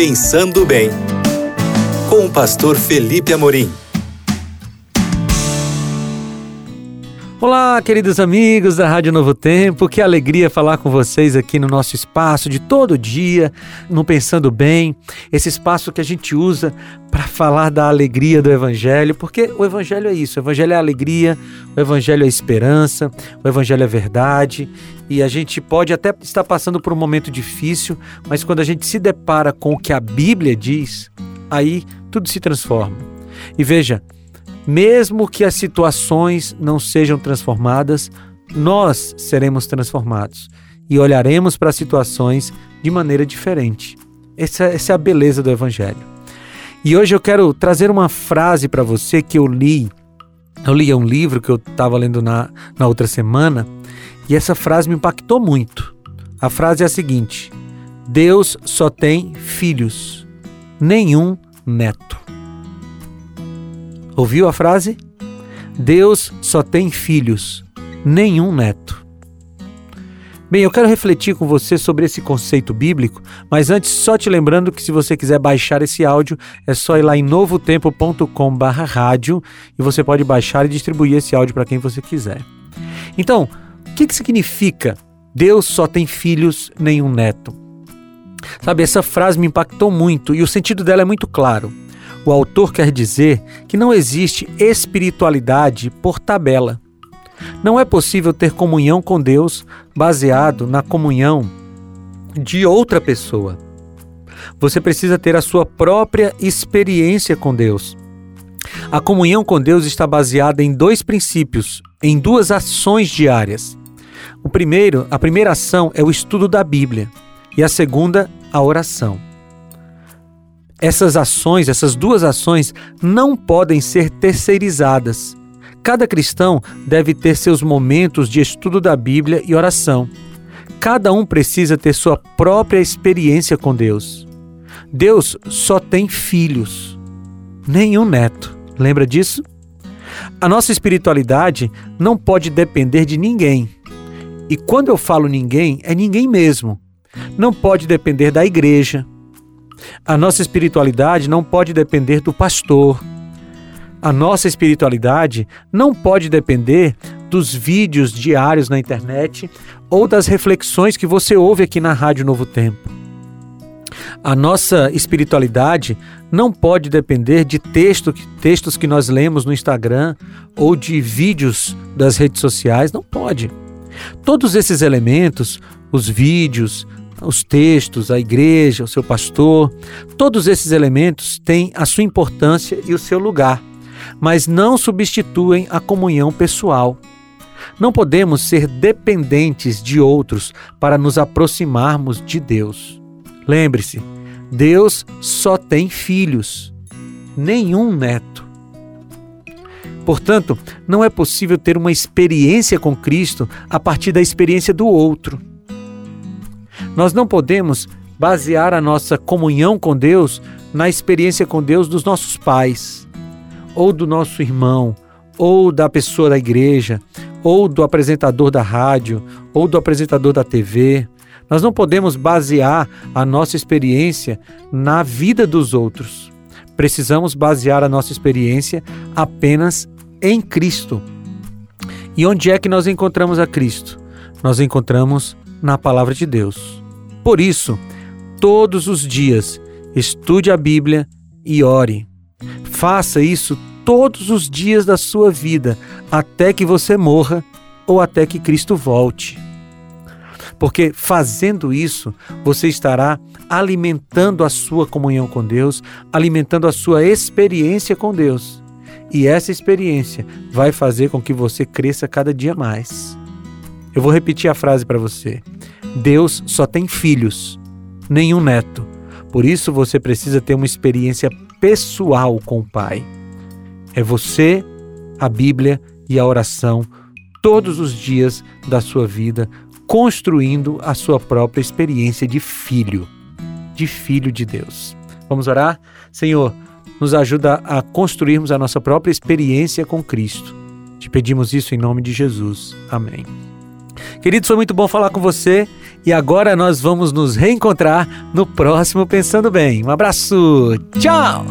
Pensando Bem, com o pastor Felipe Amorim. Olá, queridos amigos da Rádio Novo Tempo, que alegria falar com vocês aqui no nosso espaço de todo dia, no Pensando Bem, esse espaço que a gente usa para falar da alegria do Evangelho, porque o Evangelho é isso: o Evangelho é alegria, o Evangelho é esperança, o Evangelho é verdade, e a gente pode até estar passando por um momento difícil, mas quando a gente se depara com o que a Bíblia diz, aí tudo se transforma. E veja, mesmo que as situações não sejam transformadas, nós seremos transformados e olharemos para as situações de maneira diferente. Essa, essa é a beleza do Evangelho. E hoje eu quero trazer uma frase para você que eu li. Eu li um livro que eu estava lendo na, na outra semana e essa frase me impactou muito. A frase é a seguinte: Deus só tem filhos, nenhum neto. Ouviu a frase? Deus só tem filhos, nenhum neto. Bem, eu quero refletir com você sobre esse conceito bíblico, mas antes só te lembrando que se você quiser baixar esse áudio, é só ir lá em novotempo.com/rádio e você pode baixar e distribuir esse áudio para quem você quiser. Então, o que, que significa Deus só tem filhos, nenhum neto? Sabe, essa frase me impactou muito e o sentido dela é muito claro. O autor quer dizer que não existe espiritualidade por tabela. Não é possível ter comunhão com Deus baseado na comunhão de outra pessoa. Você precisa ter a sua própria experiência com Deus. A comunhão com Deus está baseada em dois princípios, em duas ações diárias. O primeiro, a primeira ação é o estudo da Bíblia e a segunda, a oração. Essas ações, essas duas ações, não podem ser terceirizadas. Cada cristão deve ter seus momentos de estudo da Bíblia e oração. Cada um precisa ter sua própria experiência com Deus. Deus só tem filhos, nenhum neto. Lembra disso? A nossa espiritualidade não pode depender de ninguém. E quando eu falo ninguém, é ninguém mesmo. Não pode depender da igreja, a nossa espiritualidade não pode depender do pastor. A nossa espiritualidade não pode depender dos vídeos diários na internet ou das reflexões que você ouve aqui na Rádio Novo Tempo. A nossa espiritualidade não pode depender de texto, textos que nós lemos no Instagram ou de vídeos das redes sociais, não pode. Todos esses elementos, os vídeos, os textos, a igreja, o seu pastor, todos esses elementos têm a sua importância e o seu lugar, mas não substituem a comunhão pessoal. Não podemos ser dependentes de outros para nos aproximarmos de Deus. Lembre-se, Deus só tem filhos, nenhum neto. Portanto, não é possível ter uma experiência com Cristo a partir da experiência do outro. Nós não podemos basear a nossa comunhão com Deus na experiência com Deus dos nossos pais, ou do nosso irmão, ou da pessoa da igreja, ou do apresentador da rádio, ou do apresentador da TV. Nós não podemos basear a nossa experiência na vida dos outros. Precisamos basear a nossa experiência apenas em Cristo. E onde é que nós encontramos a Cristo? Nós encontramos na palavra de Deus. Por isso, todos os dias, estude a Bíblia e ore. Faça isso todos os dias da sua vida, até que você morra ou até que Cristo volte. Porque fazendo isso, você estará alimentando a sua comunhão com Deus, alimentando a sua experiência com Deus. E essa experiência vai fazer com que você cresça cada dia mais. Eu vou repetir a frase para você. Deus só tem filhos, nenhum neto. Por isso você precisa ter uma experiência pessoal com o Pai. É você, a Bíblia e a oração todos os dias da sua vida, construindo a sua própria experiência de filho, de filho de Deus. Vamos orar? Senhor, nos ajuda a construirmos a nossa própria experiência com Cristo. Te pedimos isso em nome de Jesus. Amém. Queridos, foi muito bom falar com você e agora nós vamos nos reencontrar no próximo Pensando Bem. Um abraço, tchau!